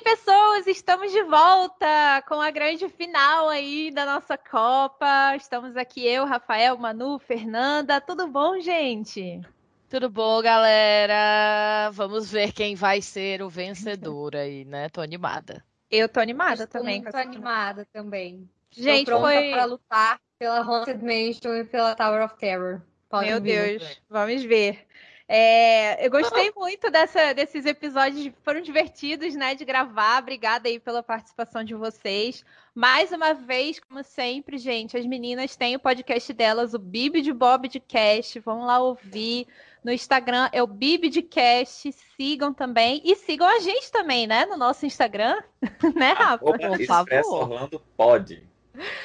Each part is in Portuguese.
pessoas, estamos de volta com a grande final aí da nossa Copa. Estamos aqui eu, Rafael, Manu, Fernanda. Tudo bom, gente? Tudo bom, galera? Vamos ver quem vai ser o vencedor aí, né? Tô animada. Eu tô animada Estou também. Muito animada também. Gente, Estou pronta foi para lutar pela Haunted Mansion e pela Tower of Terror. Pode Meu vir. Deus, vamos ver. É, eu gostei muito dessa, desses episódios, foram divertidos, né, de gravar. Obrigada aí pela participação de vocês. Mais uma vez, como sempre, gente, as meninas têm o podcast delas, o Bibi de Bob de Cast. Vão lá ouvir. No Instagram é o Bibi de Cast. Sigam também. E sigam a gente também, né? No nosso Instagram. né, Rafa? Por favor. Orlando pode.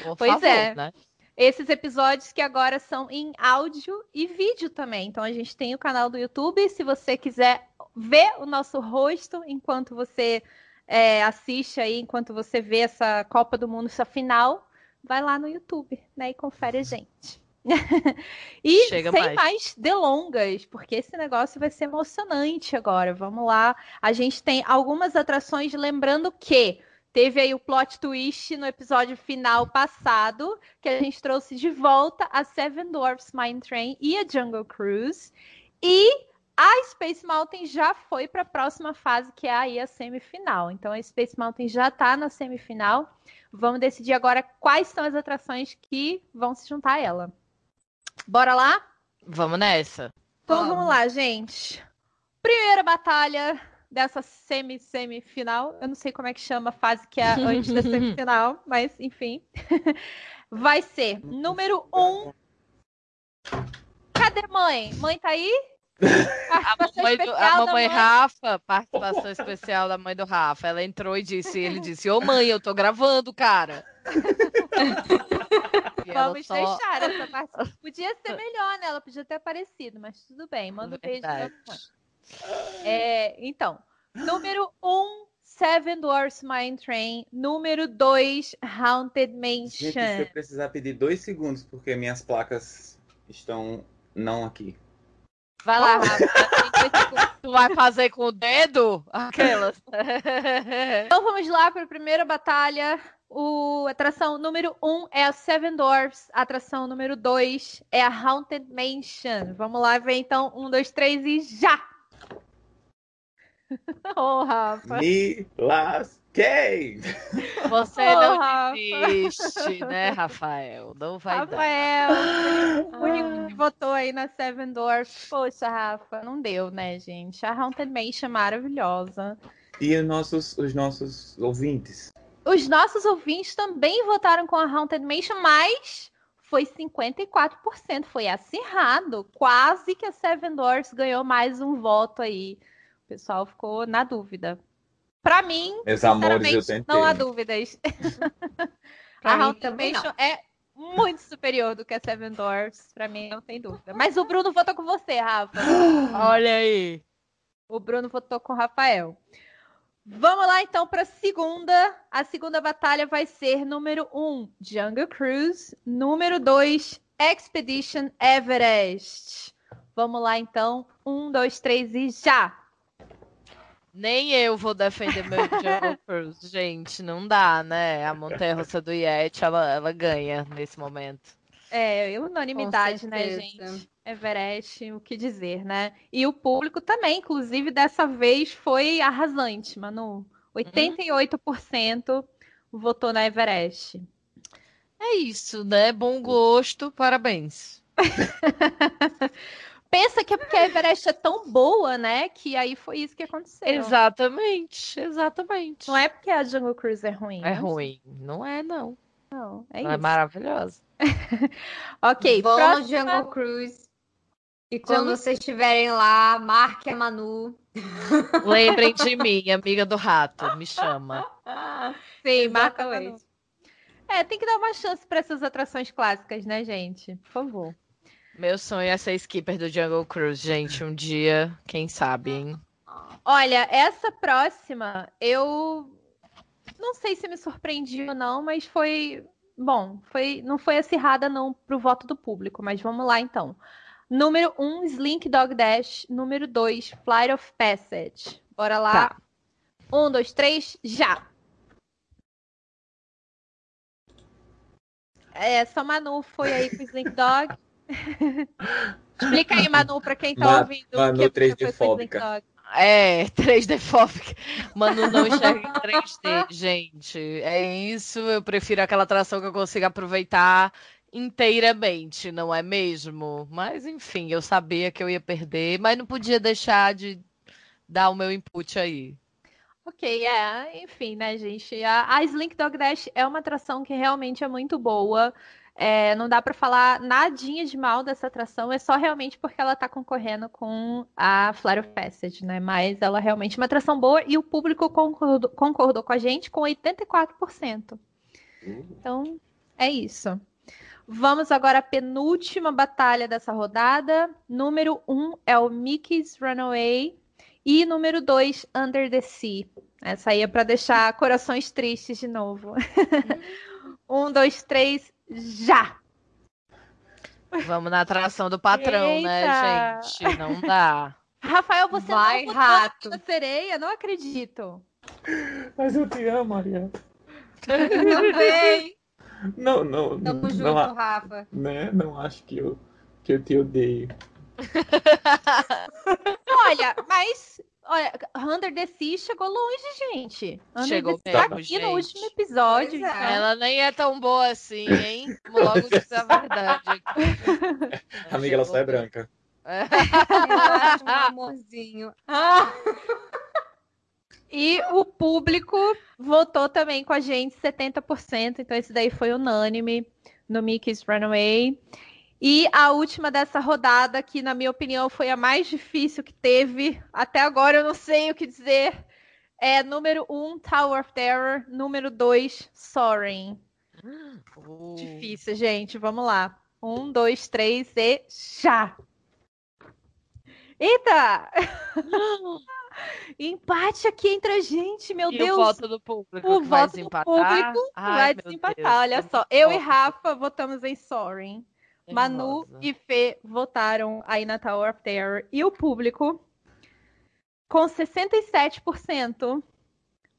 Por pois favor, é. Né? Esses episódios que agora são em áudio e vídeo também. Então a gente tem o canal do YouTube. Se você quiser ver o nosso rosto enquanto você é, assiste aí, enquanto você vê essa Copa do Mundo, essa final, vai lá no YouTube, né? E confere a gente. e Chega sem mais. mais delongas, porque esse negócio vai ser emocionante agora. Vamos lá. A gente tem algumas atrações, lembrando que Teve aí o plot twist no episódio final passado, que a gente trouxe de volta a Seven Dwarfs Mine Train e a Jungle Cruise. E a Space Mountain já foi para a próxima fase, que é aí a semifinal. Então a Space Mountain já está na semifinal. Vamos decidir agora quais são as atrações que vão se juntar a ela. Bora lá? Vamos nessa. Então vamos, vamos lá, gente. Primeira batalha dessa semi-semifinal. Eu não sei como é que chama a fase que é antes da semifinal, mas enfim. Vai ser número um. Cadê mãe? Mãe tá aí? A mamãe, do, a mamãe Rafa, participação especial da mãe do Rafa. Ela entrou e disse, ele disse, ô mãe, eu tô gravando, cara. Vamos só... deixar essa parte. Podia ser melhor, né? Ela podia ter aparecido, mas tudo bem. Manda um beijo pra mãe. É, então, número 1, um, Seven Dwarfs Mine Train. Número 2, Haunted Mansion. Gente, se eu precisar pedir dois segundos, porque minhas placas estão não aqui. Vai lá, Rafa. tu vai fazer com o dedo? Aquelas. então vamos lá para a primeira batalha. O atração número 1 um é a Seven Dwarfs. A atração número 2 é a Haunted Mansion. Vamos lá ver então. Um, dois, três e já! oh, Rafa. Me lasquei! Você oh, não Rafa. desiste, né, Rafael? Não vai Rafael, dar. o único que votou aí na Seven Doors. Poxa, Rafa, não deu, né, gente? A Haunted Mansion é maravilhosa. E os nossos, os nossos ouvintes? Os nossos ouvintes também votaram com a Haunted Mansion, mas foi 54%, foi acirrado. Quase que a Seven Doors ganhou mais um voto aí o pessoal ficou na dúvida. Para mim, Meus amores, não há dúvidas. a Haunted Mansion é muito superior do que a Seven Doors. Para mim, não tem dúvida. Mas o Bruno votou com você, Rafa. Olha aí. O Bruno votou com o Rafael. Vamos lá então para a segunda. A segunda batalha vai ser número 1, um, Jungle Cruise. Número 2, Expedition Everest. Vamos lá então. Um, dois, três e já! Nem eu vou defender meu Jungle Cruise, gente. Não dá, né? A montanha russa do Yeti, ela, ela ganha nesse momento. É, unanimidade, né, gente? Everest, o que dizer, né? E o público também, inclusive, dessa vez foi arrasante, Manu. 88% uhum. votou na Everest. É isso, né? Bom gosto, parabéns. pensa que é porque a Everest é tão boa, né? Que aí foi isso que aconteceu. Exatamente, exatamente. Não é porque a Jungle Cruise é ruim. É ruim. Não é, não. Não, é não é isso. É maravilhosa. ok, Vamos próxima... Jungle Cruise. E quando Jungle... vocês estiverem lá, marque a Manu. Lembrem de mim, amiga do rato. Me chama. Sim, marca a Manu. É, tem que dar uma chance para essas atrações clássicas, né, gente? Por favor. Meu sonho é ser skipper do Jungle Cruise, gente. Um dia, quem sabe, hein? Olha, essa próxima, eu não sei se me surpreendi ou não, mas foi bom. Foi, não foi acirrada não pro voto do público, mas vamos lá então. Número 1, um, Slink Dog Dash. Número 2, Flight of Passage. Bora lá. Tá. Um, dois, três, já! É, só Manu foi aí com o Slink Dog. Explica aí, Manu, pra quem tá Ma- ouvindo. Manu você 3D foi com o Slink fóbica. É, 3D fóbica. Manu não enxerga em 3D, gente. É isso, eu prefiro aquela atração que eu consigo aproveitar inteiramente, não é mesmo? Mas enfim, eu sabia que eu ia perder, mas não podia deixar de dar o meu input aí. Ok, é, enfim, né, gente? A, a Slink Dog Dash é uma atração que realmente é muito boa. É, não dá pra falar nadinha de mal dessa atração, é só realmente porque ela tá concorrendo com a of Passage, né? Mas ela realmente é uma atração boa e o público concordou, concordou com a gente com 84%. Então, é isso. Vamos agora à penúltima batalha dessa rodada. Número 1 um é o Mickey's Runaway e número 2, Under the Sea. Essa aí é para deixar corações tristes de novo. um, dois, três, já! Vamos na atração do patrão, Eita! né, gente? Não dá. Rafael, você Vai, não rato. a sereia? Não acredito. Mas eu te amo, Maria. Também. Não, não, Tamo não, junto, não, a- Rafa. né? não acho que eu, que eu te odeio. Olha, mas olha, Under the Sea chegou longe, gente. Under Chegou the Sea tá mesmo, aqui no gente. último episódio. É. então. Ela nem é tão boa assim, hein? Vamos logo dizer a verdade. aqui. Amiga, ela só é branca. É. Um amorzinho. Ah, E o público votou também com a gente, 70%. Então, esse daí foi unânime no Mickey's Runaway. E a última dessa rodada, que na minha opinião foi a mais difícil que teve. Até agora eu não sei o que dizer. É número 1, um, Tower of Terror. Número 2, Soaring. Uh. Difícil, gente. Vamos lá. Um, dois, três e já! Eita! Empate aqui entre a gente, meu E Deus! o voto do público O voto do desempatar? público Ai, vai desempatar. Deus, Olha só, eu e. Rafa votamos em Soaring. Manu e Fê votaram aí na Tower of Terror. E o público, com 67%,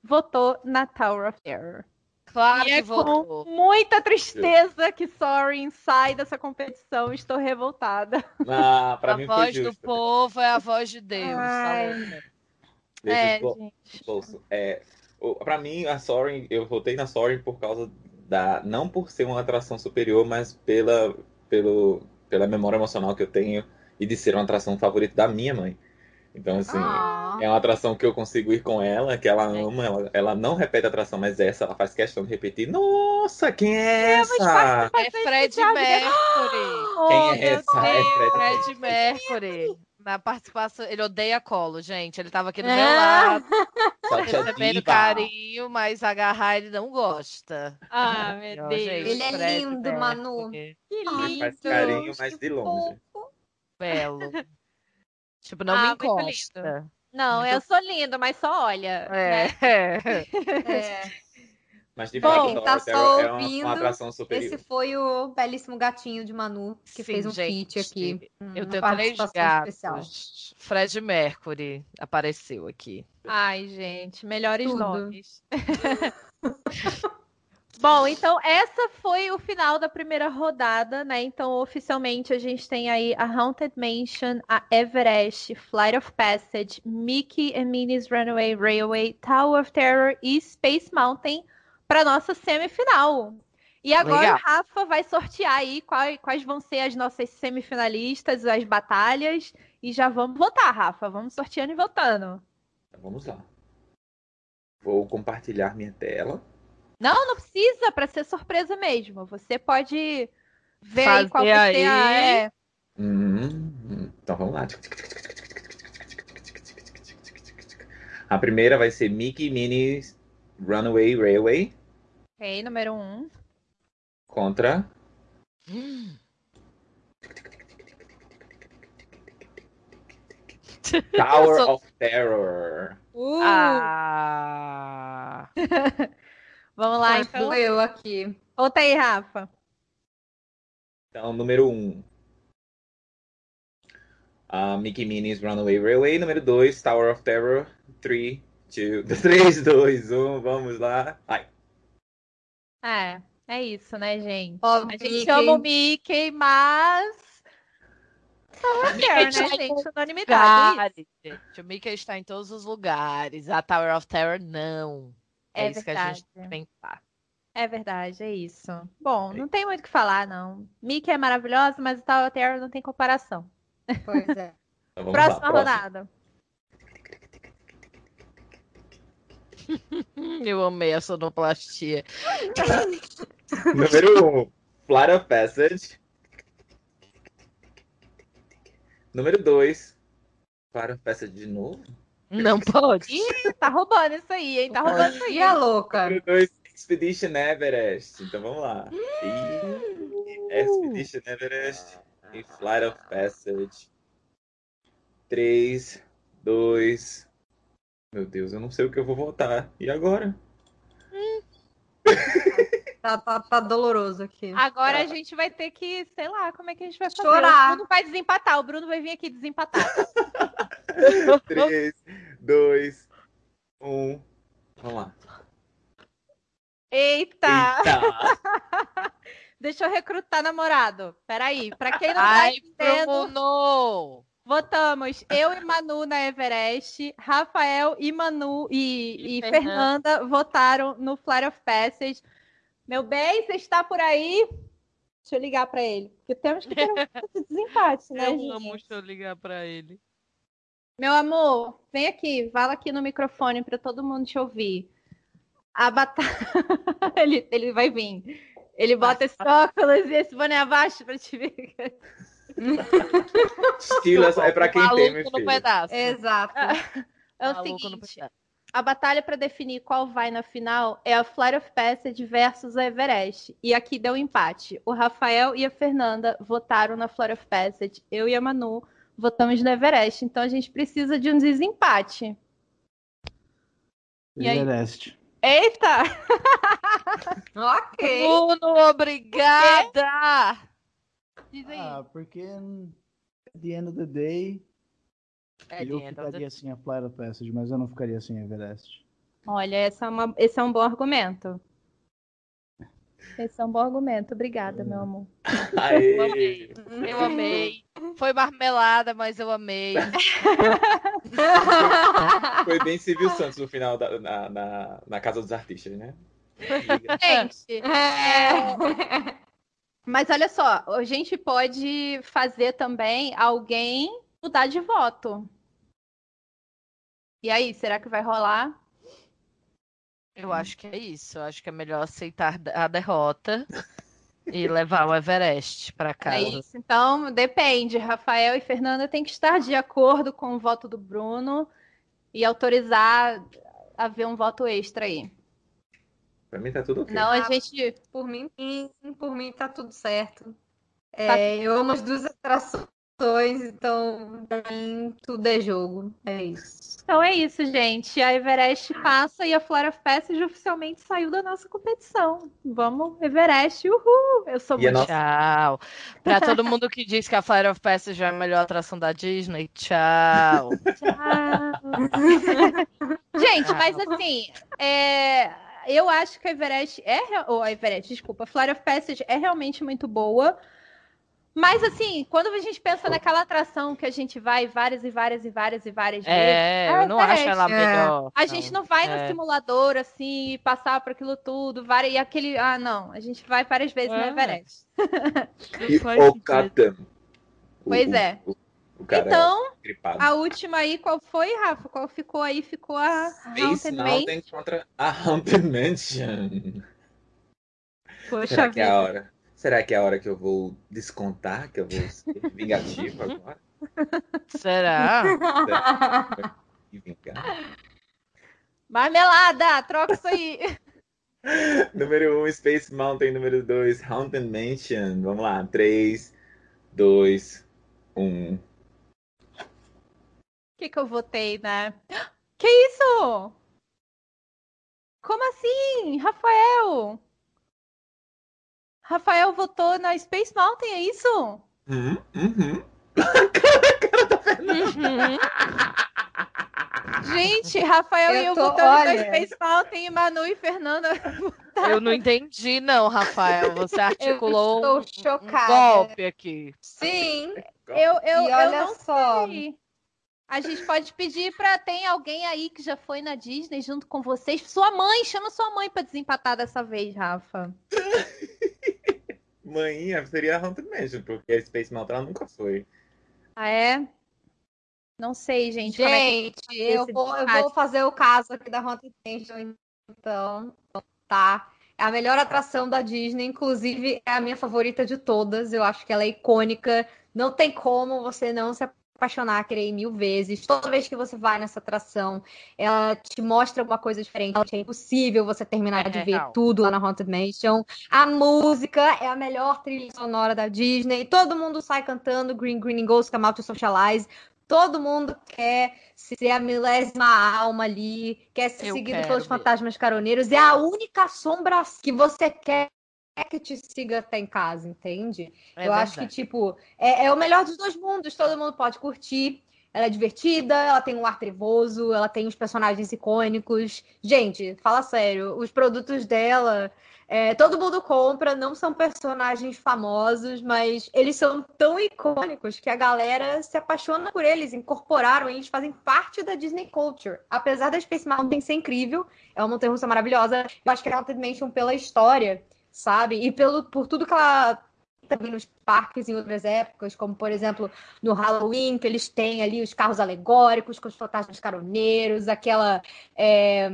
votou na Tower of Terror. Claro E é votou. com muita tristeza que Soaring sai dessa competição. Estou revoltada. Ah, pra a mim foi voz do povo é a voz de Deus. É, gente. É, pra mim, a Soaring, eu votei na Soaring por causa da. Não por ser uma atração superior, mas pela, pelo, pela memória emocional que eu tenho e de ser uma atração favorita da minha mãe. Então, assim, ah. é uma atração que eu consigo ir com ela, que ela ama. Ela, ela não repete a atração, mas essa ela faz questão de repetir. Nossa, quem é essa? É Fred Mercury. Oh, Quem é essa? É Deus. Fred. Fred Mercury. Na participação, ele odeia colo, gente. Ele tava aqui do meu Ah. lado, Satya recebendo carinho, mas agarrar ele não gosta. Ah, meu Deus. gente, Ele é Fred lindo, Manu. Mercury. Que lindo. Faz carinho, mas de longe. Belo. Tipo, não Ah, me encosta. Não, Muito- eu sou lindo, mas só olha. É. né? É, Mas de Bom, fato, tá of Terror só é uma, ouvindo, uma atração superior. esse foi o belíssimo gatinho de Manu, que Sim, fez um gente. feat aqui. Eu uma tenho três gatos. especial. Fred Mercury apareceu aqui. Ai, gente, melhores Tudo. nomes. Bom, então essa foi o final da primeira rodada, né? Então, oficialmente, a gente tem aí a Haunted Mansion, a Everest, Flight of Passage, Mickey and Minnie's Runaway Railway, Tower of Terror e Space Mountain para nossa semifinal. E agora Legal. o Rafa vai sortear aí quais, quais vão ser as nossas semifinalistas, as batalhas. E já vamos votar, Rafa. Vamos sorteando e votando. Então, vamos lá. Vou compartilhar minha tela. Não, não precisa, para ser surpresa mesmo. Você pode ver aí Fazer qual vai ser a. É, Hum, então vamos lá. A primeira vai ser Mickey Minnie's Runaway Railway ok, número um. contra Tower sou- of Terror. Uh, Ah. Vamos lá, então. Sou eu aqui. Conta aí, Rafa. Então, número 1. Um. A Mickey Minnie's Runaway Railway. Número 2, Tower of Terror. 3, two, 3, 2, 1, vamos lá. Ai. É, é isso, né, gente? Pobre a gente Mickey. ama o Mickey, mas. Mickey quer, né, gente? Unanimidade. gente. O Mickey está em todos os lugares. A Tower of Terror, não. É, É isso que a gente verdade. tem que pensar. É verdade, é isso. Bom, não tem muito o que falar, não. Mickey é maravilhosa, mas o Tower of Terror não tem comparação. Pois é. Então vamos Próxima lá, rodada. Eu amei a sonoplastia. Número 1, um, Flight of Passage. Número 2, Flight of Passage de novo. Não pode. Ih, tá roubando isso aí, hein? Tá roubando isso aí. A louca? Número 2, Expedition Everest. Então vamos lá. E... Expedition Everest e Flight of Passage. 3, 2. Meu Deus, eu não sei o que eu vou votar. E agora? Tá, tá, tá doloroso aqui. Agora a gente vai ter que, sei lá, como é que a gente vai fazer. Chorar. O Bruno vai desempatar. O Bruno vai vir aqui desempatar. 3, 2, 1. Vamos lá. Eita! Eita! Deixa eu recrutar namorado. Peraí, pra quem não tá Ai, entendendo, Bruno! Votamos eu e Manu na Everest, Rafael e Manu e, E e Fernanda. Fernanda votaram no Flight of Passage. Meu bem, você está por aí? Deixa eu ligar pra ele. Porque temos que ter um desempate, né, Eu gente? amo deixa eu ligar pra ele. Meu amor, vem aqui, fala aqui no microfone para todo mundo te ouvir. A batalha. ele, ele vai vir. Ele bota esse óculos e esse boné abaixo para te ver. Estilo é pra quem tem, meu Maluco no filho. pedaço. Exato. É o Maluco seguinte: a batalha para definir qual vai na final é a Flight of Passage versus a Everest. E aqui deu um empate. O Rafael e a Fernanda votaram na Flight of Passage. Eu e a Manu votamos no Everest. Então a gente precisa de um desempate. E aí? Everest. Eita! ok. Bruno, obrigada! Diz aí. Ah, porque at the end of the day, É, eu Dinha, ficaria sem a Flight of Passage, mas eu não ficaria sem Everest. Olha, essa é uma- esse é um bom argumento. Esse é um bom argumento. Obrigada, meu amor. Aê! Eu amei. Foi marmelada, mas eu amei. Foi bem Silvio Santos no final da, na, na, na Casa dos Artistas, né? Gente, É. mas olha só, a gente pode fazer também alguém mudar de voto. E aí, será que vai rolar? Eu acho que é isso. Eu acho que é melhor aceitar a derrota e levar o Everest pra É casa. isso. Então, depende. Rafael e Fernanda têm que estar de acordo com o voto do Bruno e autorizar a ver um voto extra aí. Pra mim tá tudo ok. Não, a gente. Por mim, sim, por mim tá tudo certo. É, eu amo as duas atrações, então pra mim tudo é jogo. É isso. Então é isso, gente. A Everest passa e a Flora Passage oficialmente saiu da nossa competição. Vamos, Everest, uhul! Eu sou E muito. nossa- Tchau. Pra todo mundo que diz que a Flight of Passage é a melhor atração da Disney, tchau. Gente, mas assim, é, eu acho que a Everest é. Ou a Everest, desculpa, a Flora Passage é realmente muito boa. Mas assim, quando a gente pensa naquela atração que a gente vai várias e várias e várias e várias vezes. É, eu não acho ela melhor. A gente não vai no É. simulador assim, e passar por aquilo tudo, várias, e aquele. Ah, não. A gente vai várias vezes no É. Everest. E o. O- Pois o- é. O, Então, gripado. a última aí, qual foi, Rafa? Qual ficou aí? Ficou a Space Haunted Mansion. Mountain contra a Haunted Mansion. Poxa Será que é a hora? Será que é a hora que eu vou descontar? Que eu vou ser vingativo agora? Será? Vingar? Marmelada! Troca isso aí. Número 1, um, Space Mountain. Número 2, Haunted Mansion. Vamos lá. um. 3, 2, 1. O que, que eu votei, né? Que isso? Como assim? Rafael? Rafael votou na Space Mountain, é isso? Uhum, uhum. Uhum. Gente, Rafael Eu e eu tô- olha. pra Space Mountain e Manu e Fernanda. Eu não entendi, não, Rafael. Você articulou eu um, estou um chocada. golpe aqui. Sim, Eu, eu, e eu olha não só. sei. A gente pode pedir pra. Tem alguém aí que já foi na Disney junto com vocês? Sua mãe, chama sua mãe pra desempatar dessa vez, Rafa. Manhinha seria a Haunted Mansion, porque a Space Mountain ela nunca foi. Ah, é? Não sei, gente. é Gente, eu esse vou, eu vou fazer o caso aqui da Haunted Mansion, então, tá? É a melhor atração da Disney, inclusive é a minha favorita de todas. Eu acho que ela é icônica. Não tem como você não se apaixonar, querer ir mil vezes. Toda vez que você vai nessa atração, ela te mostra alguma coisa diferente. É impossível você terminar É de ver real. tudo lá na Haunted Mansion. A música é a melhor trilha sonora da Disney. Todo mundo sai cantando Green Green Ghost, Come Out to Socialize. Todo mundo quer ser a milésima alma ali, quer ser Eu seguido pelos mesmo. fantasmas caroneiros. É a única sombra que você quer que te siga até em casa, entende? É Eu acho que, verdade. tipo, é, é o melhor dos dois mundos. Todo mundo pode curtir. Ela é divertida, ela tem um ar trevoso, ela tem os personagens icônicos. Gente, fala sério, os produtos dela, é, todo mundo compra, não são personagens famosos, mas eles são tão icônicos que a galera se apaixona por eles, incorporaram eles, fazem parte da Disney Culture. Apesar da Space Mountain ser incrível, é uma montanha-russa maravilhosa, eu acho que a Haunted Mansion pela história, sabe? E pelo, por tudo que ela também nos parques em outras épocas, como por exemplo no Halloween, que eles têm ali os carros alegóricos com os fantasmas caroneiros, aquela é,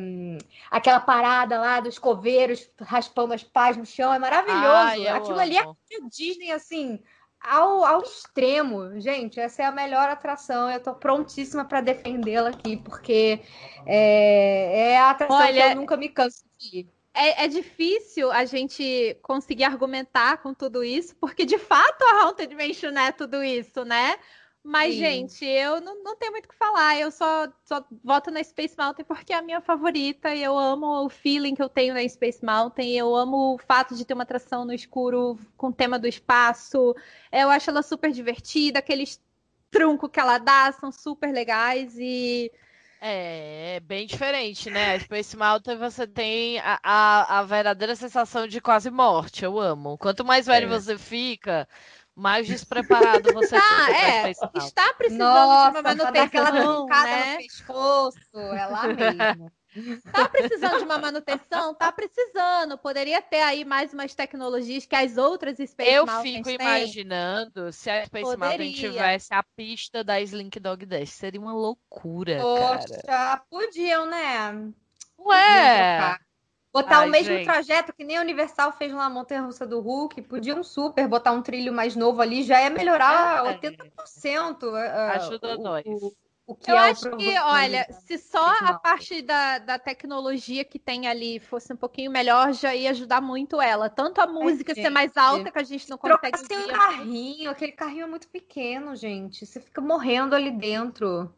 aquela parada lá dos coveiros raspando as pás no chão, é maravilhoso. Ai, Aquilo ali é amo. Disney assim. Ao, ao extremo, gente, essa é a melhor atração. Eu tô prontíssima para defendê-la aqui, porque é, é a atração Olha, que eu nunca me canso de ir. É, é difícil a gente conseguir argumentar com tudo isso, porque de fato a Haunted Mansion é tudo isso, né? Mas, Sim. gente, eu não, não tenho muito o que falar. Eu só, só voto na Space Mountain porque é a minha favorita. E eu amo o feeling que eu tenho na Space Mountain. Eu amo o fato de ter uma atração no escuro com o tema do espaço. Eu acho ela super divertida. Aqueles truncos que ela dá são super legais. E É, bem diferente, né? A Space Mountain você tem a, a, a verdadeira sensação de quase morte. Eu amo. Quanto mais velho É. você fica, mais despreparado você Ah, fica é. Está precisando Nossa, de uma dar aquela manutenção, trincada né? no pescoço, é lá mesmo. Tá precisando de uma manutenção? Tá precisando. Poderia ter aí mais umas tecnologias que as outras Space Eu Mountains fico têm. imaginando se a Space Mountain Poderia. tivesse a pista da Slink Dog Dash. Seria uma loucura, cara. Poxa, podiam, né? Ué! Botar Ai, o mesmo gente. trajeto que nem a Universal fez na Montanha Russa do Hulk. Podiam super botar um trilho mais novo ali, já é melhorar É. 80%. ah, Ajuda o, nós. O, o que Eu é o acho que, olha, se só a parte da, da tecnologia que tem ali fosse um pouquinho melhor, já ia ajudar muito ela. Tanto a música ser mais alta que a gente não consegue Trocasse um carrinho, aquele carrinho é muito pequeno, gente. Você fica morrendo ali dentro.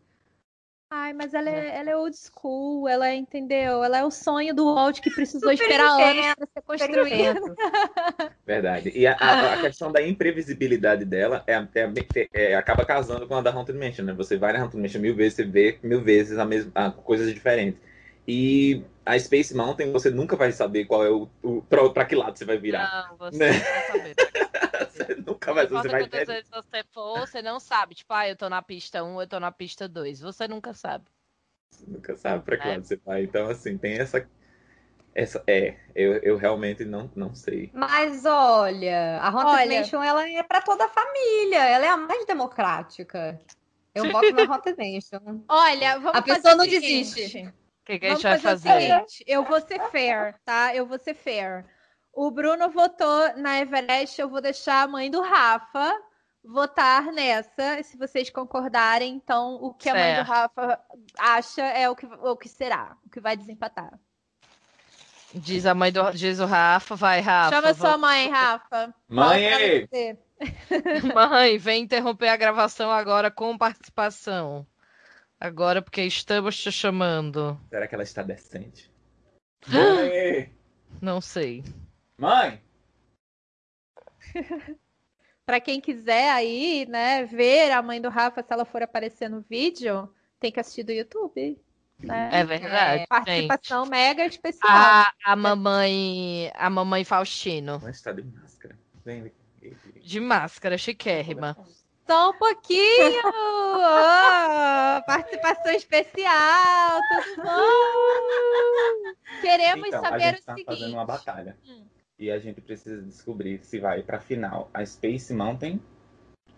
Ai, mas ela é, ela é old school, ela é, entendeu? Ela é o sonho do Walt que precisou Super esperar entendo, anos para ser construído. Verdade. E a, a- a questão da imprevisibilidade dela é, é- é- acaba casando com a da Haunted Mansion, né? Você vai na Haunted Mansion mil vezes, você vê mil vezes a mesma, a, coisas diferentes. E a Space Mountain, você nunca vai saber qual é o, o pra, pra que lado você vai virar. Não, você Né? não vai saber. Você nunca vai, Não você vai quantas vezes você for, você não sabe. Tipo, ah, eu tô na pista 1, eu tô na pista 2. Você nunca sabe. Você nunca sabe pra que É. você vai. Então, assim, tem essa. essa é, eu, eu realmente não, não sei. Mas olha, a Haunted Olha. Mansion ela é para toda a família, ela é a mais democrática. Eu voto na Haunted Mansion. Olha, vamos A fazer pessoa não seguinte. desiste. O que, que a Vamos gente vai fazer fazer? eu vou ser fair, tá? Eu vou ser fair. O Bruno votou na Everest, eu vou deixar a mãe do Rafa votar nessa, se vocês concordarem. Então, o que a mãe do Certo. Rafa acha é o que, o que será, o que vai desempatar. Diz a mãe do. Diz o Rafa, vai, Rafa. Chama vamos- sua mãe, Rafa. Mãe! Mãe, vem interromper a gravação agora com participação. Agora, porque estamos te chamando. Será que ela está decente? Mãe! Não sei. Mãe! Pra quem quiser aí, né, ver a mãe do Rafa, se ela for aparecer no vídeo, tem que assistir do YouTube. Né? É verdade. gente. Participação mega especial. A, a mamãe. A mamãe Faustino. Mas tá de máscara. Vem, vem. De máscara, chiquérrima. Só um pouquinho! Oh, participação especial! Tudo bom? Queremos Então, a saber gente o tá seguinte. fazendo uma batalha. Hum. E a gente precisa descobrir se vai pra final a Space Mountain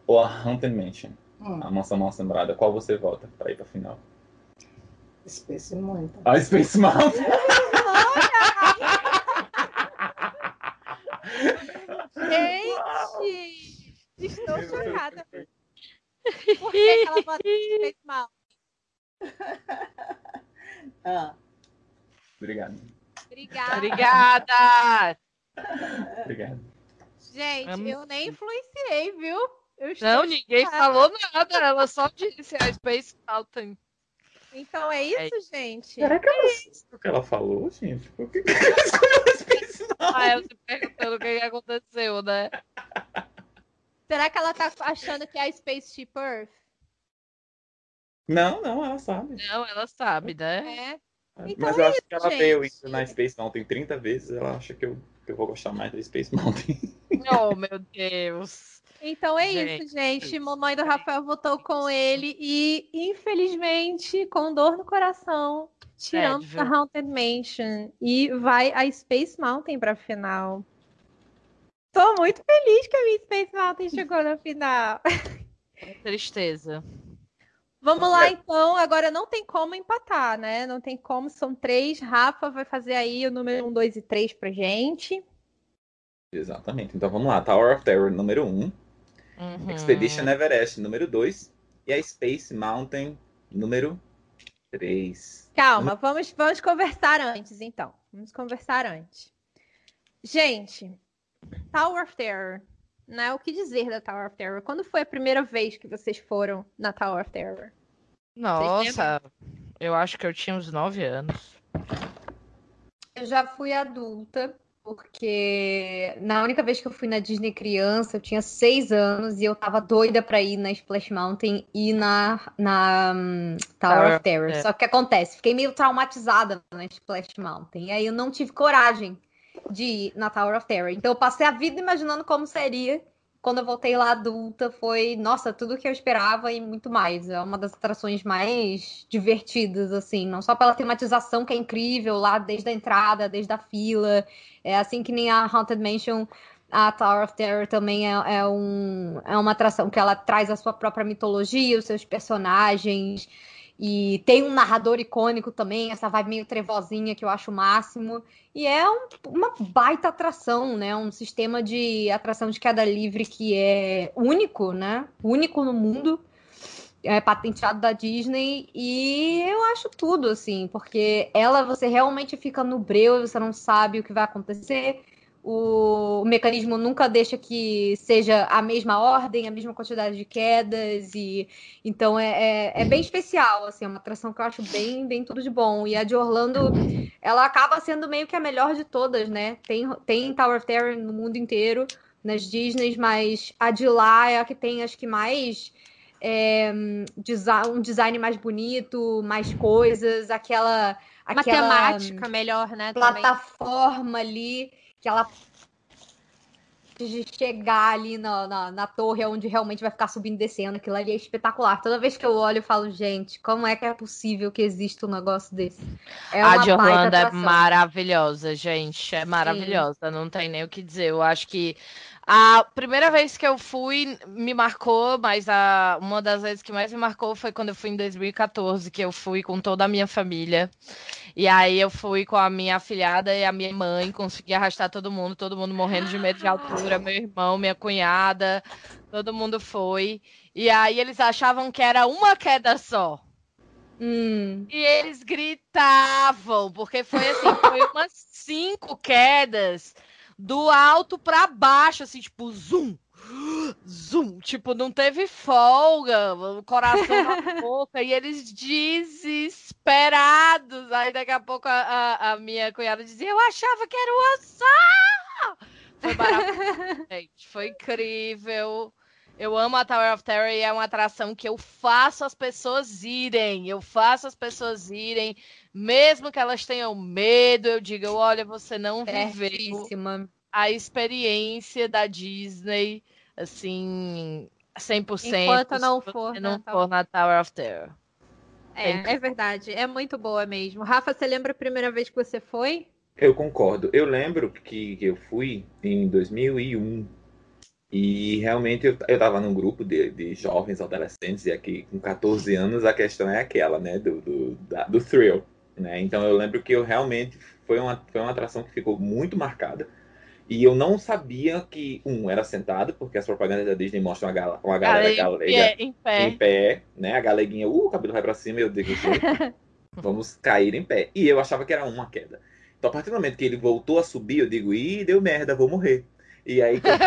ou a Haunted Mansion. Hum, A mansão mal assombrada. Qual você vota pra ir pra final? Space muito. A Space Mountain! Gente! Estou chocada. Por que, que ela bota fez mal? Ah, Obrigado. Obrigada. Obrigada! Obrigado. Gente, Amo- eu nem influenciei, viu? Eu estou Não, ninguém chocada. falou nada. Ela só disse a Space Mountain. Então é isso, gente? Será que ela o que ela falou, gente? Por que que ela escolheu a Space Mountain? Ah, eu se perguntando o que aconteceu, né? Será que ela tá achando que é a Spaceship Earth? Não, não, ela sabe. Não, ela sabe, né? É. Então Mas é eu acho isso, que ela gente. veio isso na Space Mountain 30 vezes. Ela acha que eu, eu vou gostar mais da Space Mountain. Oh, meu Deus. Então é Gente, isso, gente. isso. Mamãe do Rafael votou com ele e, infelizmente, com dor no coração, tiramos a Haunted Mansion e vai a Space Mountain pra final. Tô muito feliz que a minha Space Mountain chegou na final. Tristeza. Vamos lá, então. Agora não tem como empatar, né? Não tem como, são três. Rafa vai fazer aí o número 1, 2 e 3 pra gente. Exatamente. Então vamos lá. Tower of Terror número 1. Uhum. Expedition Everest número 2. E a Space Mountain número 3. Calma, vamos, vamos conversar antes, então. Vamos conversar antes. Gente, Tower of Terror, né? O que dizer da Tower of Terror? Quando foi a primeira vez que vocês foram na Tower of Terror? Nossa, eu acho que eu tinha uns 9 anos. Eu já fui adulta, porque na única vez que eu fui na Disney criança, eu tinha seis anos e eu tava doida pra ir na Splash Mountain e na, na hum, Tower Tower of Terror. of Só que acontece? Fiquei meio traumatizada na Splash Mountain. E aí eu não tive coragem de ir na Tower of Terror. Então eu passei a vida imaginando como seria. Quando eu voltei lá adulta, foi, nossa, tudo o que eu esperava e muito mais. É uma das atrações mais divertidas, assim, não só pela tematização que é incrível lá desde a entrada, desde a fila. É assim que nem a Haunted Mansion, a Tower of Terror também é, é um, é uma atração que ela traz a sua própria mitologia, os seus personagens. E tem um narrador icônico também, essa vibe meio trevozinha que eu acho o máximo. E é um- uma baita atração, né? Um sistema de atração de queda livre que é único, né? Único no mundo. É patenteado da Disney e eu acho tudo, assim, porque ela você realmente fica no breu você não sabe o que vai acontecer. O, mecanismo nunca deixa que seja a mesma ordem, a mesma quantidade de quedas, e então é, é, é bem especial, assim, é uma atração que eu acho bem, bem tudo de bom. E a de Orlando, ela acaba sendo meio que a melhor de todas, né? Tem, tem Tower of Terror no mundo inteiro, nas Disneys, mas a de lá é a que tem, acho que mais é, um design mais bonito, mais coisas, aquela, aquela temática melhor, né? também. plataforma ali, que ela de chegar ali na, na, na torre onde realmente vai ficar subindo e descendo, aquilo ali é espetacular. Toda vez que eu olho, eu falo, gente, como é que é possível que exista um negócio desse? É a de Orlando é maravilhosa, gente. É maravilhosa, não tem nem o que dizer. Eu acho que a primeira vez que eu fui me marcou, mas a, uma das vezes que mais me marcou foi quando eu fui em 2014, que eu fui com toda a minha família. E aí eu fui com a minha afilhada e a minha mãe, consegui arrastar todo mundo, todo mundo morrendo de medo de altura, meu irmão, minha cunhada, todo mundo foi. E aí eles achavam que era uma queda só. Hum, E eles gritavam, porque foi assim, foi umas cinco quedas do alto pra baixo, assim, tipo, zoom, zoom, tipo, não teve folga, o coração na boca, e eles desesperados. Aí daqui a pouco a, a- a minha cunhada dizia, eu achava que era uma só! Foi maravilhoso, gente, foi incrível. Eu amo a Tower of Terror e é uma atração que eu faço as pessoas irem. Eu faço as pessoas irem, mesmo que elas tenham medo. Eu digo, olha, você não viveu a experiência da Disney, assim, 100%. Enquanto não se for você na não Tower- for na Tower of Terror. É, é verdade. É muito boa mesmo. Rafa, você lembra a primeira vez que você foi? Eu concordo. Eu lembro que, que eu fui em 2001 e realmente eu, eu tava num grupo de, de jovens adolescentes e aqui com 14 anos a questão é aquela, né, do, do, da- do thrill, né? Então eu lembro que eu realmente foi uma, foi uma atração que ficou muito marcada e eu não sabia que, um, era sentado, porque as propagandas da Disney mostram uma, gala, uma galera galega em pé. em pé, né? A galeguinha, uh, o cabelo vai pra cima, eu digo, vamos cair em pé. E eu achava que era uma queda. Então, a partir do momento que ele voltou a subir, eu digo, ih, deu merda, vou morrer. E aí, que eu-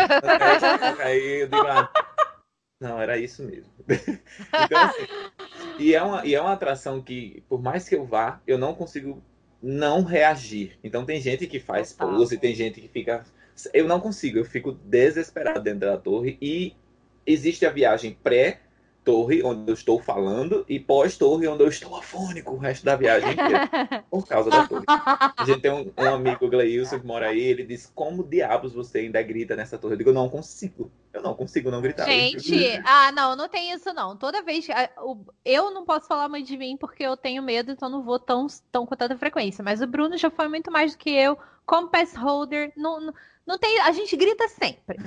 aí eu digo, ah, não, era isso mesmo. então, assim, e é, uma, e é uma atração que, por mais que eu vá, eu não consigo não reagir. Então, tem gente que faz Total. pose, tem gente que fica. Eu não consigo, eu fico desesperado dentro da torre. E existe a viagem pré-torre, onde eu estou falando, e pós-torre, onde eu estou afônico o resto da viagem inteira, por causa da torre. A gente tem um, um amigo, Gleilson, que mora aí, ele diz, como diabos você ainda grita nessa torre? Eu digo, não consigo. Eu não consigo não gritar. Gente, ah, não, não tem isso não. Toda vez. ah, Eu não posso falar muito de mim porque eu tenho medo, então não vou tão, tão com tanta frequência. Mas o Bruno já foi muito mais do que eu. Como pass holder, não, não, não tem. A gente grita sempre.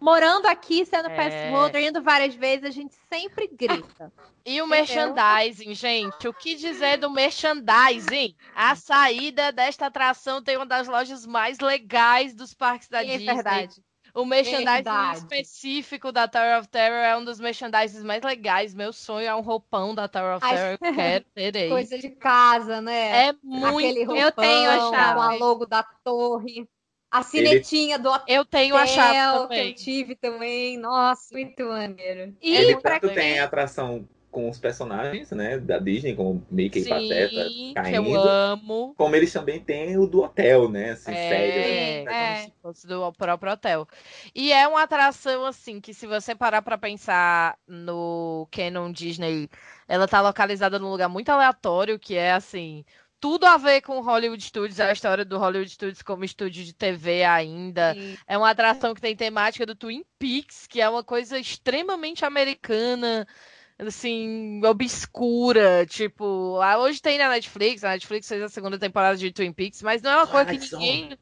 Morando aqui, sendo É. pass holder, indo várias vezes, a gente sempre grita. E o Entendeu? merchandising, gente. O que dizer do merchandising? A saída desta atração tem uma das lojas mais legais dos parques da é Disney. verdade. O merchandising Verdade. específico da Tower of Terror é um dos merchandising mais legais. Meu sonho é um roupão da Tower of Ai, Terror. Eu quero ter aí. Coisa de casa, né? É muito. Aquele roupão, Eu tenho a chave. com a logo da torre. A cinetinha do hotel Eu tenho a chave que eu também. tive também. Nossa, muito maneiro. E Ele pra tanto quem- tem atração com os personagens, né, da Disney, como Mickey e Pateta Sim, que caindo. eu amo. Como eles também têm o do hotel, né? Assim, sério. É, né? é. como se fosse do próprio hotel. E é uma atração, assim, que se você parar pra pensar no Canon Disney, ela tá localizada num lugar muito aleatório, que é, assim, tudo a ver com Hollywood Studios, a história do Hollywood Studios como estúdio de TV ainda. É uma atração que tem temática do Twin Peaks, que é uma coisa extremamente americana, assim, obscura. Tipo, ah, hoje tem na Netflix, a Netflix fez a segunda temporada de Twin Peaks, mas não é uma coisa que ninguém.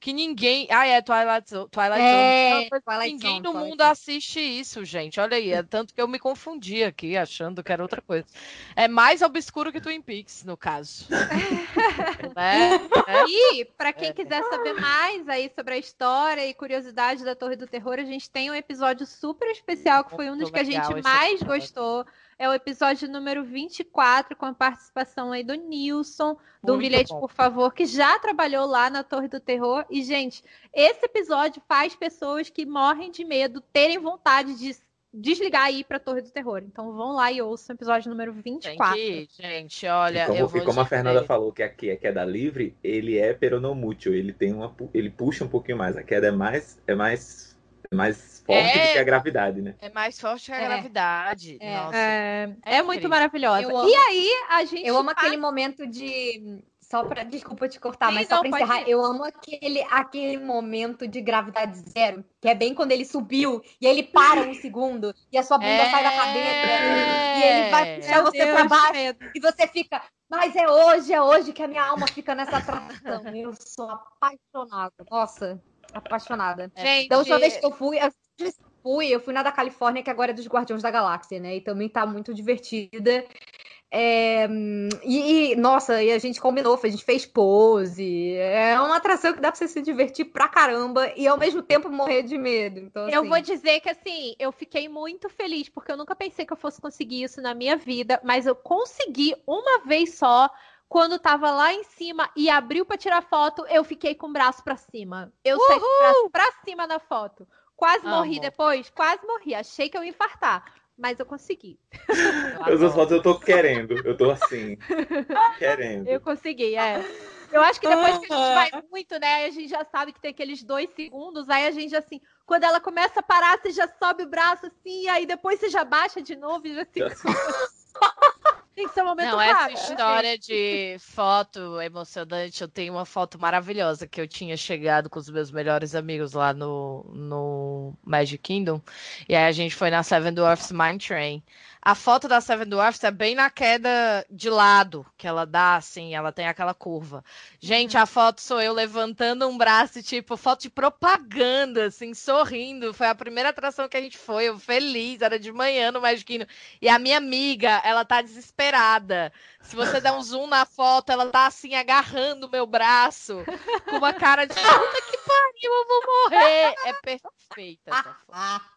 Que ninguém. Ah, é Twilight, Zo- Twilight É, Zone. É Twilight ninguém Zone, no Twilight mundo Zone. assiste isso, gente. Olha aí, é tanto que eu me confundi aqui, achando que era outra coisa. É mais obscuro que Twin Peaks, no caso. né? É. E para quem quiser saber mais aí sobre a história e curiosidade da Torre do Terror, a gente tem um episódio super especial que foi um dos Muito que a gente mais episódio. gostou. É o episódio número 24, com a participação aí do Nilson, do Muito Bilhete, bom. por favor, que já trabalhou lá na Torre do Terror. E, gente, esse episódio faz pessoas que morrem de medo terem vontade de desligar e ir pra Torre do Terror. Então vão lá e ouçam o episódio número Tem 24. que ir, gente, olha, E como, eu e vou como a dizer. Fernanda falou que aqui é queda livre, ele é peronomútil, ele tem uma ele puxa um pouquinho mais, a queda é mais é mais mais forte É. do que a gravidade, né? É mais forte que a É. gravidade. É. Nossa. É, É é muito maravilhosa. Eu amo. E aí, a gente. Eu amo aquele momento de. Só pra. Desculpa te cortar, Sim, mas só não, pra encerrar, ir. eu amo aquele, aquele momento de gravidade zero, que é bem quando ele subiu e ele para um segundo e a sua bunda sai da cabeça e ele vai puxar Meu você Deus, pra baixo e você fica. Mas é hoje, é hoje que a minha alma fica nessa atração. Eu sou apaixonada. Nossa, apaixonada. Gente, Da última vez que eu fui, eu fui, eu fui na da Califórnia, que agora é dos Guardiões da Galáxia, né? E também tá muito divertida. É, e, e, nossa, e a gente combinou, a gente fez pose. É uma atração que dá pra você se divertir pra caramba e ao mesmo tempo morrer de medo. Então, Eu assim, vou dizer que assim, eu fiquei muito feliz, porque eu nunca pensei que eu fosse conseguir isso na minha vida, mas eu consegui uma vez só. Quando tava lá em cima e abriu pra tirar foto, eu fiquei com o braço pra cima. Eu saí com o braço pra cima na foto. Quase morri Amo. depois, quase morri. Achei que eu ia infartar, mas eu consegui. Eu Todas as adoro. fotos eu tô querendo, eu tô assim, querendo. Eu consegui, é. Eu acho que depois que a gente vai muito, né? Aí a gente já sabe que tem aqueles dois segundos, aí a gente assim, quando ela começa a parar, você já sobe o braço assim, aí depois você já baixa de novo e já se. tem que ser um momento Não, rápido. essa história de foto emocionante, eu tenho uma foto maravilhosa que eu tinha chegado com os meus melhores amigos lá no, no Magic Kingdom. E aí a gente foi na Seven Dwarfs Mine Train. A foto da Seven Dwarfs é bem na queda de lado, que ela dá, assim, ela tem aquela curva. Gente, a foto sou eu levantando um braço, tipo, foto de propaganda, assim, sorrindo. Foi a primeira atração que a gente foi, eu feliz, era de manhã no Magic Kingdom. E a minha amiga, ela tá desesperada. Se você der um zoom na foto, ela tá assim, agarrando o meu braço, com uma cara de puta que pariu, eu vou morrer. É perfeita essa foto.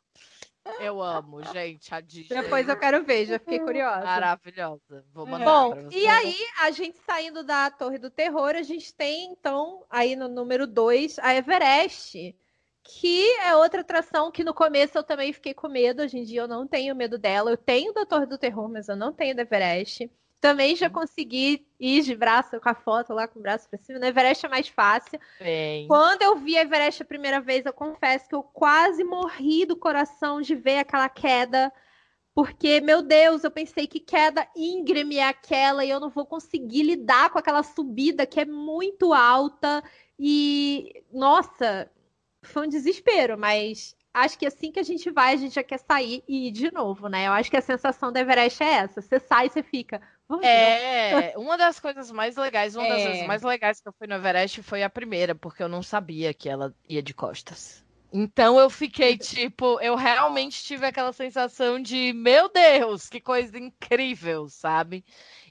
Eu amo, gente, a Disney. Depois eu quero ver, já fiquei curiosa. Maravilhosa. Vou mandar Bom, pra você. e aí, a gente saindo da Torre do Terror, a gente tem, então, aí no número 2, a Everest, que é outra atração que no começo eu também fiquei com medo. Hoje em dia eu não tenho medo dela. Eu tenho da Torre do Terror, mas eu não tenho da Everest. Também já consegui ir de braço com a foto lá com o braço pra cima. No Everest é mais fácil. Bem, Quando eu vi a Everest a primeira vez, eu confesso que eu quase morri do coração de ver aquela queda. Porque, meu Deus, eu pensei que queda íngreme é aquela e eu não vou conseguir lidar com aquela subida que é muito alta. E, nossa, foi um desespero, mas acho que assim que a gente vai, a gente já quer sair e ir de novo, né? Eu acho que a sensação da Everest é essa. Você sai e você fica. É, uma das coisas mais legais, uma das É. vezes mais legais que eu fui no Everest foi a primeira, porque eu não sabia que ela ia de costas. Então eu fiquei tipo, eu realmente tive aquela sensação de, meu Deus, que coisa incrível, sabe?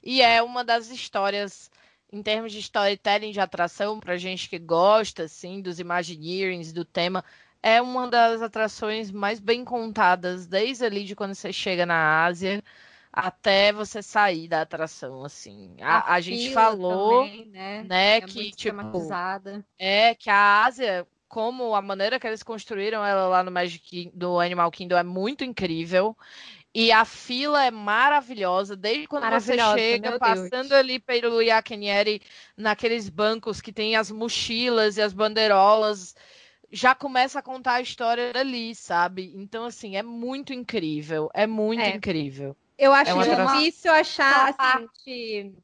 E é uma das histórias, em termos de storytelling de atração, pra gente que gosta, assim, dos Imagineerings, do tema, é uma das atrações mais bem contadas, desde ali de quando você chega na Ásia até você sair da atração, assim. A, a gente fila falou, também, né? né, É que tipo é que a Ásia, como a maneira que eles construíram ela lá no Magic do Animal Kingdom é muito incrível. E a fila é maravilhosa, desde quando você Maravilhosa, chega, meu passando Deus. ali pelo Yakinieri, naqueles bancos que tem as mochilas e as bandeirolas, já começa a contar a história dali, sabe? Então, assim, é muito incrível, é muito É. incrível. Eu acho É uma atração- difícil achar, Aquela assim... parte.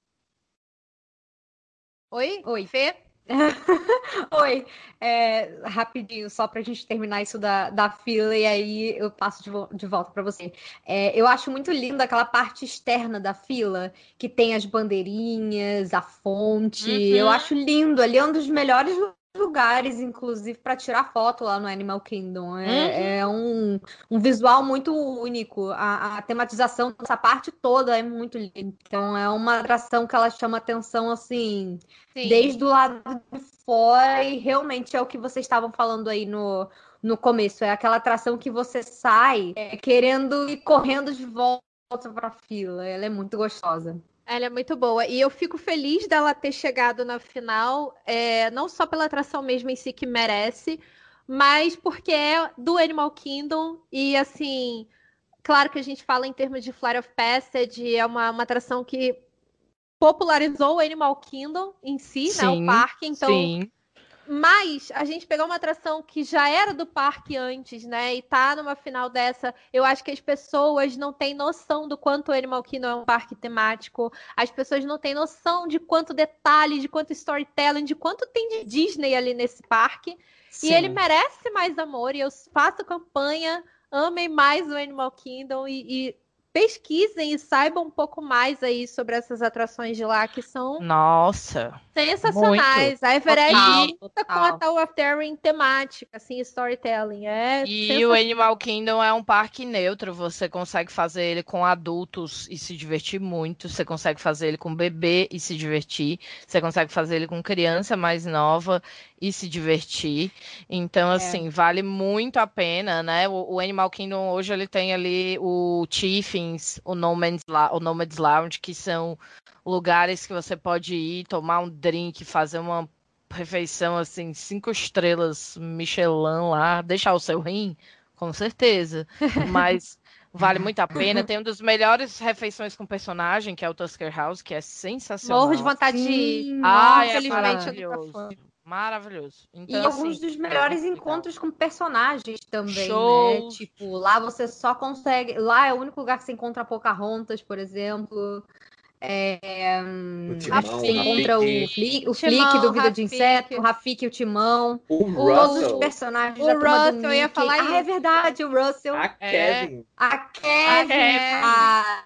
Oi? Oi. Fê? Oi, é, rapidinho, só pra gente terminar isso da, da fila e aí eu passo de, vo- de volta pra você. É, eu acho muito lindo aquela parte externa da fila, que tem as bandeirinhas, a fonte. Uhum. Eu acho lindo. Ali é um dos melhores lugares, inclusive, pra tirar foto lá no Animal Kingdom. É, é um, um visual muito único. A, a tematização dessa parte toda é muito linda. Então, é uma atração que ela chama atenção assim Sim. desde o lado de fora e realmente é o que vocês estavam falando aí no, no começo. É aquela atração que você sai é, querendo ir correndo de volta para a fila. Ela é muito gostosa. Ela é muito boa. E eu fico feliz dela ter chegado na final, é, não só pela atração mesmo em si que merece, mas porque é do Animal Kingdom. E assim, claro que a gente fala em termos de Flight of Passage, é uma, uma atração que popularizou o Animal Kingdom em si, né? Sim, O parque. Então, Sim. Mas a gente pegar uma atração que já era do parque antes, né? E tá numa final dessa, eu acho que as pessoas não têm noção do quanto o Animal Kingdom é um parque temático. As pessoas não têm noção de quanto detalhe, de quanto storytelling, de quanto tem de Disney ali nesse parque. E sim. ele merece mais amor. E eu faço campanha, amem mais o Animal Kingdom e, e pesquisem e saibam um pouco mais aí sobre essas atrações de lá que são Nossa. sensacionais. A Everest Total, luta com total. a Tower of Terror em temática, assim, storytelling. É E o Animal Kingdom é um parque neutro, você consegue fazer ele com adultos e se divertir muito, você consegue fazer ele com bebê e se divertir, você consegue fazer ele com criança mais nova e se divertir. Então, assim, vale muito a pena, né? O, o Animal Kingdom hoje ele tem ali o Tiffins, o Nomad's, La- o Nomad's Lounge, que são lugares que você pode ir, tomar um drink, fazer uma refeição assim, cinco estrelas Michelin lá, deixar o seu rim, com certeza. Mas Vale muito a pena. Tem um dos melhores refeições com personagem, que é o Tusker House, que é sensacional. Morro de vontade de ir. Ai, é Infelizmente, eu nunca maravilhoso. Maravilhoso. E Então, alguns assim, dos é melhores legal. encontros com personagens também, né? Shows. Tipo, lá você só consegue. Lá é o único lugar que você encontra Pocahontas, por exemplo. É, O Você Timão, encontra o Flick, o Timão, Flick do Vida de Rafiki. Inseto, o Rafiki, o Timão. o Todos os personagens O da do Russell, eu ia falar Ah, é verdade, o Russell. a É. Kevin. A Kevin. Kevin. a-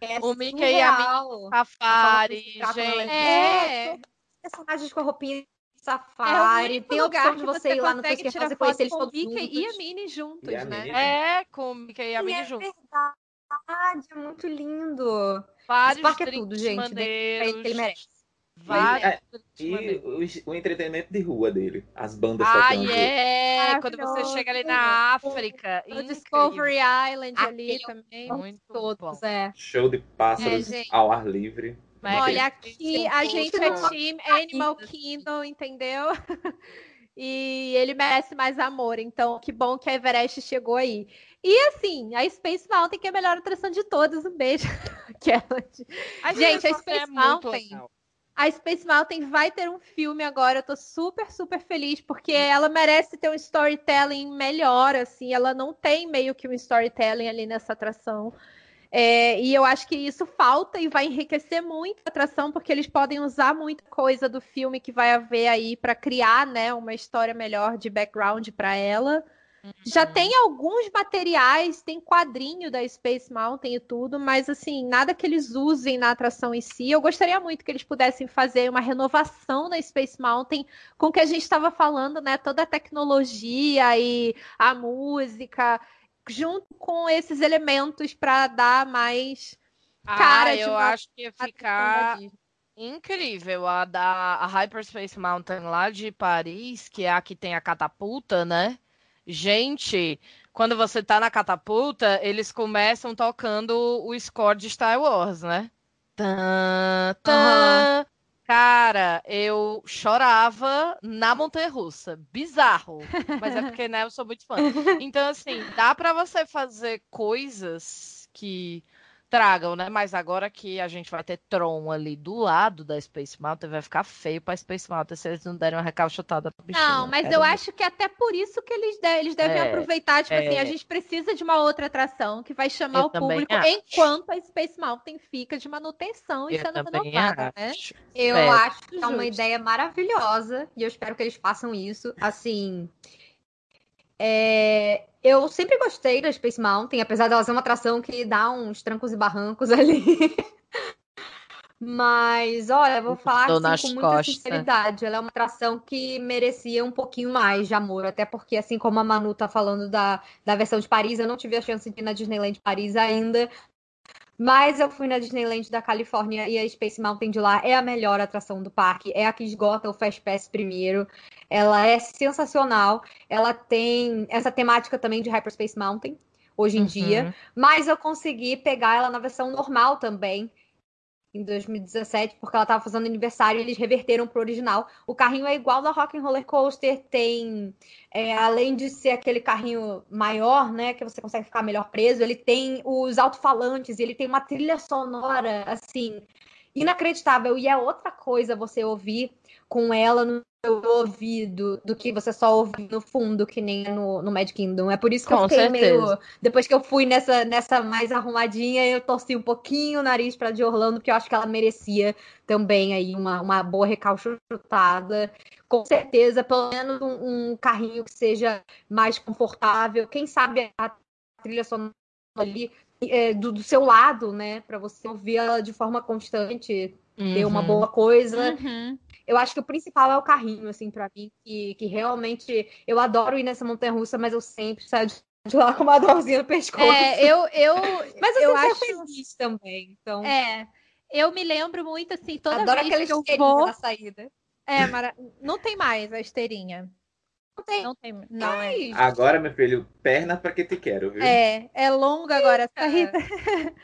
é O Mickey e a. Safari, A gente. É. todos os personagens com a roupinha É o safari. único Tem a lugar que de você você ir lá no House e conhecer eles todos Mickey e a juntos. Minnie juntos, E a né? Minnie. É, com o Mickey e a E Minnie é junto. verdade, é muito lindo. Vários parque é tudo, gente, maneiros. que ele merece. Vários É, E maneiros. o, o entretenimento de rua dele. As bandas Ai, tocando. é! Quando você chega ali na África. O incrível. Discovery Island ali Aquele também. Muito Todos, bom. é. Show de pássaros É, ao ar livre. Mas Olha, aqui a gente é time Animal Kingdom, entendeu? E ele merece mais amor, então que bom que a Everest chegou aí. E assim, a Space Mountain, que é a melhor atração de todas, um beijo. A Gente, a Space é Mountain-. A Space Mountain vai ter um filme agora, eu tô super, super feliz, porque ela merece ter um storytelling melhor, assim, ela não tem meio que um storytelling ali nessa atração. É, e eu acho que isso falta e vai enriquecer muito a atração, porque eles podem usar muita coisa do filme que vai haver aí para criar, né, uma história melhor de background para ela. Já Uhum. tem alguns materiais, tem quadrinho da Space Mountain e tudo, mas assim, nada que eles usem na atração em si. Eu gostaria muito que eles pudessem fazer uma renovação na Space Mountain com o que a gente estava falando, né? Toda a tecnologia e a música, junto com esses elementos para dar mais cara ah, eu acho que ia ficar incrível a da a Hyperspace Mountain lá de Paris, que é a que tem a catapulta, né? Gente, quando você tá na catapulta, eles começam tocando o score de Star Wars, né? Tan, tan. Cara, eu chorava na montanha-russa. Bizarro. Mas é porque, né, eu sou muito fã. Então, assim, dá pra você fazer coisas que tragam, né? Mas agora que a gente vai ter Tron ali do lado da Space Mountain, vai ficar feio pra Space Mountain se eles não derem uma recalchutada pra bichinha. Não, mas Quero eu ver. acho que até por isso que eles, de- eles devem É, aproveitar, tipo assim, é. a gente precisa de uma outra atração que vai chamar Eu o público acho. enquanto a Space Mountain fica de manutenção e Eu sendo renovada, né? Eu É. acho que é uma ideia maravilhosa e eu espero que eles façam isso. Assim, é, eu sempre gostei da Space Mountain, apesar dela ser uma atração que dá uns trancos e barrancos ali. Mas, olha, eu vou falar assim, com muita costas. sinceridade. Ela é uma atração que merecia um pouquinho mais de amor, até porque, assim como a Manu tá falando da, da versão de Paris, eu não tive a chance de ir na Disneyland Paris ainda. Mas eu fui na Disneyland da Califórnia e a Space Mountain de lá é a melhor atração do parque. É a que esgota o Fast Pass primeiro. Ela é sensacional. Ela tem essa temática também de Hyperspace Mountain hoje em dia. Uhum. Mas eu consegui pegar ela na versão normal também. Em 2017, porque ela tava fazendo aniversário e eles reverteram pro original. O carrinho é igual da Rock and Roller Coaster, tem é, além de ser aquele carrinho maior, né, que você consegue ficar melhor preso, ele tem os alto-falantes, ele tem uma trilha sonora, assim, inacreditável. E é outra coisa você ouvir com ela no seu ouvido do que você só ouvir no fundo, que nem no, no Mad Kingdom. É por isso que Com eu fiquei meio. certeza. Depois que eu fui nessa, nessa mais arrumadinha, eu torci um pouquinho o nariz pra de Orlando, porque eu acho que ela merecia também aí uma, uma boa recalchutada. Com certeza, pelo menos um, um carrinho que seja mais confortável. Quem sabe a trilha sonora ali é, do, do seu lado, né? Pra você ouvir ela de forma constante, ter uma Uhum. boa coisa. Uhum. Eu acho que o principal é o carrinho, assim, pra mim, que, que realmente eu adoro ir nessa montanha russa, mas eu sempre saio de de lá com uma dorzinha no pescoço. É, eu, eu, mas eu, eu sempre acho. feliz também. Então, É, eu me lembro muito assim, toda adoro vez que eu vou. na saída. É, mara... não tem mais a esteirinha. Não tem. Não tem. Não, é. Agora, meu filho, perna pra que te quero, viu? É, é longa agora a saída.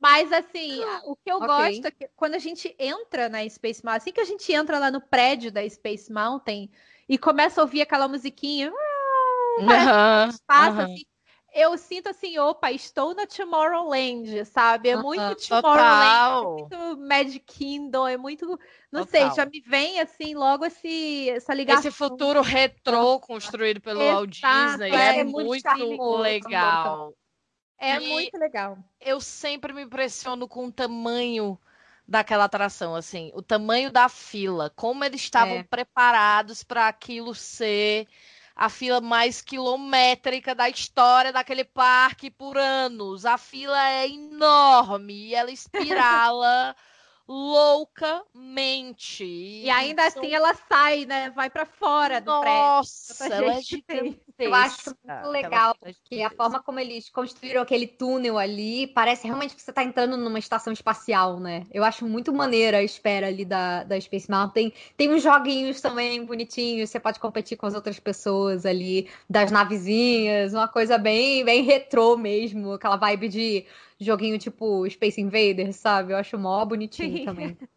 Mas assim, o que eu Ok. gosto é que quando a gente entra na Space Mountain, assim que a gente entra lá no prédio da Space Mountain e começa a ouvir aquela musiquinha, Aham, passa aham. assim, eu sinto assim, opa, estou na Tomorrowland, sabe? É muito Aham, Tomorrowland, total. é muito Magic Kingdom, é muito, não Total. sei, já me vem assim logo esse essa ligação. Esse futuro retrô construído pelo Walt Disney é, é, é muito muito charmoso, legal. é E- muito legal. Eu sempre me impressiono com o tamanho daquela atração, assim, o tamanho da fila, como eles estavam É. preparados para aquilo ser a fila mais quilométrica da história daquele parque por anos. A fila é enorme e ela espirala loucamente. E ainda São- assim ela sai, né? Vai pra fora do prédio. Nossa, pra ela é gigantesca. Eu acho muito legal, é Que a forma como eles construíram aquele túnel ali, parece realmente que você tá entrando numa estação espacial, né? Eu acho muito maneira a espera ali da, da Space Mountain. Tem uns joguinhos também bonitinhos, você pode competir com as outras pessoas ali, das navezinhas, uma coisa bem, bem retrô mesmo, aquela vibe de joguinho tipo Space Invaders, sabe? Eu acho mó bonitinho Sim. também.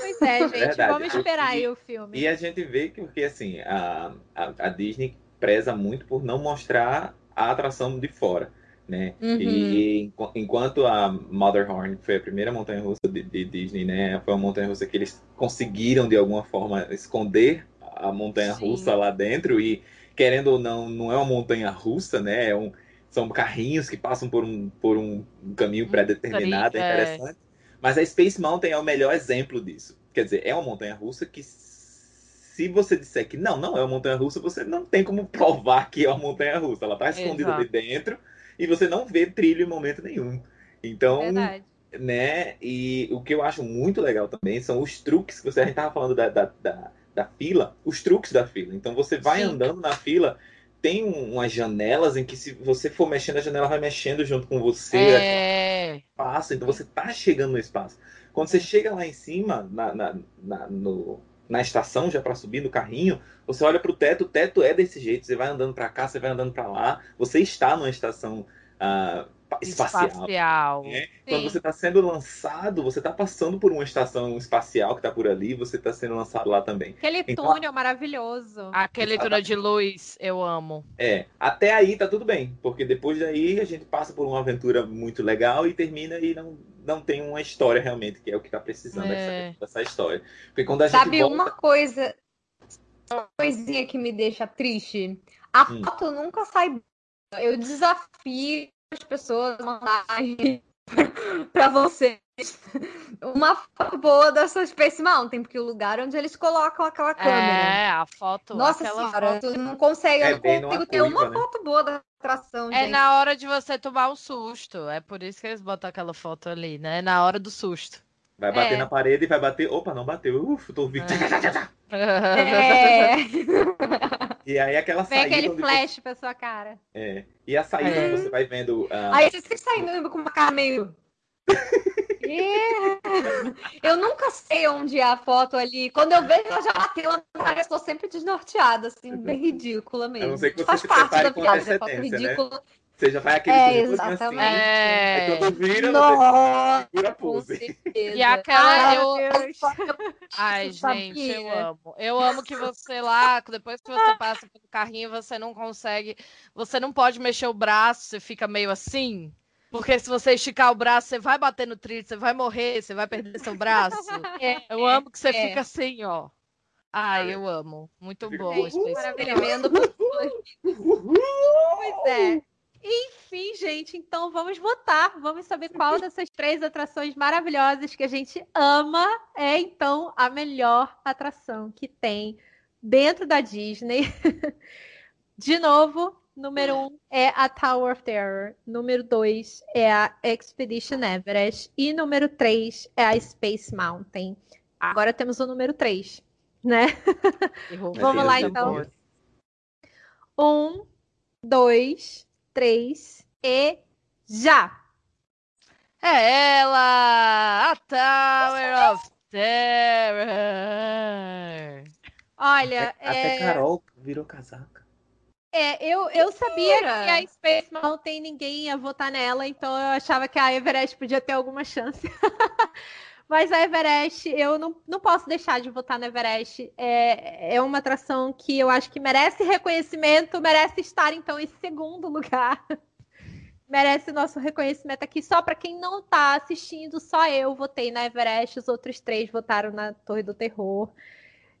Pois é, gente, Verdade. vamos esperar aí o filme. E a gente vê que, porque assim, a, a, a Disney preza muito por não mostrar a atração de fora, né? Uhum. E enqu- enquanto a Motherhorn foi a primeira montanha-russa de, de Disney, né? Foi uma montanha-russa que eles conseguiram, de alguma forma, esconder a montanha-russa Sim. lá dentro e, querendo ou não, não é uma montanha-russa, né? É um, são carrinhos que passam por um, por um caminho pré-determinado, é é. interessante. Mas a Space Mountain é o melhor exemplo disso. Quer dizer, é uma montanha-russa que, se você disser que não, não é uma montanha-russa, você não tem como provar que é uma montanha-russa. Ela está escondida Exato. ali dentro e você não vê trilho em momento nenhum. Então, Verdade. né? E o que eu acho muito legal também são os truques que você a gente tava falando da, da, da, da fila, os truques da fila. Então você vai Sim. andando na fila, tem um- umas janelas em que se você for mexendo, a janela vai mexendo junto com você, É. espaço, então você tá chegando no espaço. Quando você chega lá em cima, na, na, na, no- na estação, já para subir no carrinho, você olha pro teto, o teto é desse jeito, você vai andando para cá, você vai andando para lá, você está numa estação ah, espacial. Espacial. né? Quando você está sendo lançado, você está passando por uma estação espacial que está por ali, você está sendo lançado lá também. Aquele Então- túnel maravilhoso. Aquele túnel de luz, eu amo. É, até aí tá tudo bem, porque depois daí a gente passa por uma aventura muito legal e termina e não, não tem uma história realmente, que é o que tá precisando É. essa, essa história. Porque quando a Sabe gente volta, uma coisa, uma coisinha que me deixa triste? A Hum. foto nunca sai boa. Eu desafio as pessoas a mandarem pra vocês uma foto boa dessa Space Mountain, porque o lugar onde eles colocam aquela câmera. É, a foto. Nossa aquela senhora, foto. tu não consegue, É eu não consigo ter curva, uma né? foto boa da atração, É gente. na hora de você tomar um susto. É por isso que eles botam aquela foto ali, né? Na hora do susto. Vai bater É. na parede e vai bater. Opa, não bateu. Ufa, tô ouvindo. É. E aí aquela Vem saída. aquele flash pra sua cara. Você... É. E a saída É. onde você vai vendo. ah, Aí você fica saindo com uma cara meio. É. Eu nunca sei onde é a foto ali. Quando eu vejo ela já bateu na cara, eu estou sempre desnorteada, assim, bem ridícula mesmo. A não ser que você Faz se parte da piada, é né? ridícula. Você já vai aquele É, todinho exatamente. assim. Aí É. quando vira, você Nossa, segura a com pose. certeza. E aquela. Ai, eu... meu Deus. Ai, Eu gente, eu amo. Eu amo que você lá, depois que você passa pelo carrinho, você não consegue. Você não pode mexer o braço, você fica meio assim. Porque se você esticar o braço, você vai bater no trilho, você vai morrer, você vai perder seu braço. É, Eu amo que você é. fica assim, ó. Ai, eu amo. Muito bom. assim, Space maravilhoso. tremendo. Pois é. Gente, então vamos votar. Vamos saber qual dessas três atrações maravilhosas que a gente ama é, então, a melhor atração que tem dentro da Disney. De novo, número um é a Tower of Terror. Número dois é a Expedition Everest. E número três é a Space Mountain. Agora temos o número três, né? Vamos lá, então. Um, dois, três e já! É ela! A Tower of Terror! Olha, Até é, Carol virou casaca. é, eu, eu sabia que a Space Mountain ninguém ia votar nela, então eu achava que a Everest podia ter alguma chance. Mas a Everest, eu não, não posso deixar de votar na Everest. É, é uma atração que eu acho que merece reconhecimento, merece estar, então, em segundo lugar. merece nosso reconhecimento aqui. Só para quem não tá assistindo, só eu votei na Everest, os outros três votaram na Torre do Terror.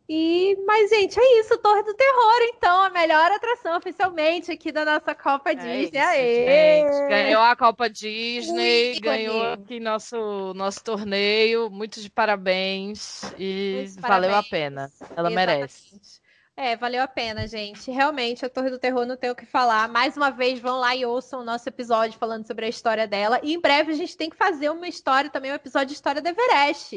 E, mas, gente, é isso, Torre do Terror, então, a melhor atração oficialmente aqui da nossa Copa É Disney. isso, Aê! gente. Ganhou a Copa Disney, ganhou aqui nosso, nosso torneio. Muito de parabéns e Muitos valeu a parabéns. pena. Ela Exatamente. merece. É, valeu a pena, gente. Realmente, a Torre do Terror não tem o que falar. Mais uma vez, vão lá e ouçam o nosso episódio falando sobre a história dela. E em breve a gente tem que fazer uma história também, um episódio de história da Everest.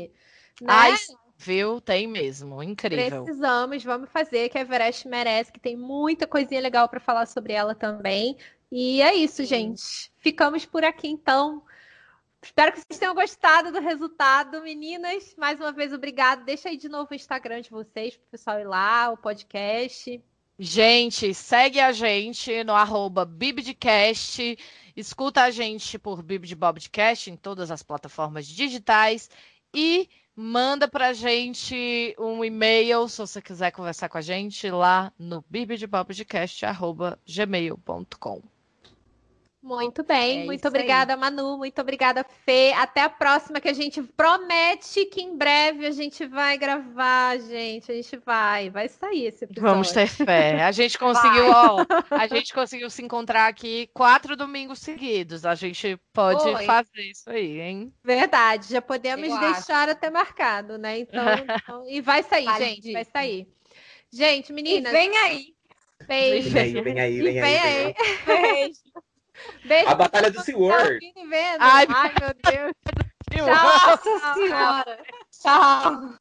Né? Ai, viu? Tem mesmo. Incrível. Precisamos, vamos fazer, que a Everest merece, que tem muita coisinha legal para falar sobre ela também. E é isso, gente. Ficamos por aqui então. Espero que vocês tenham gostado do resultado, meninas. Mais uma vez, obrigado. Deixa aí de novo o Instagram de vocês para o pessoal ir lá, o podcast. Gente, segue a gente no arroba Bibdcast. Escuta a gente por Bibdbobcast em todas as plataformas digitais. E manda pra gente um e-mail se você quiser conversar com a gente lá no bibdbobcast.gmail.com. Muito bem, É muito isso aí. obrigada, Manu, muito obrigada, Fê. Até a próxima, que a gente promete que em breve a gente vai gravar, gente. A gente vai, vai sair esse episódio. Vamos ter fé. A gente conseguiu, ó, a gente conseguiu se encontrar aqui quatro domingos seguidos. A gente pode Oi. fazer isso aí, hein? Verdade, já podemos Eu deixar até marcado, né? Então, então- e vai sair, Vale gente, vai sair. Gente, E meninas, vem aí. beijo. Vem aí, vem aí, E vem aí. vem aí. Beijo. Beijo. A Batalha do Tá vendo. Ai, Ai, meu Deus. Nossa senhora. Tchau.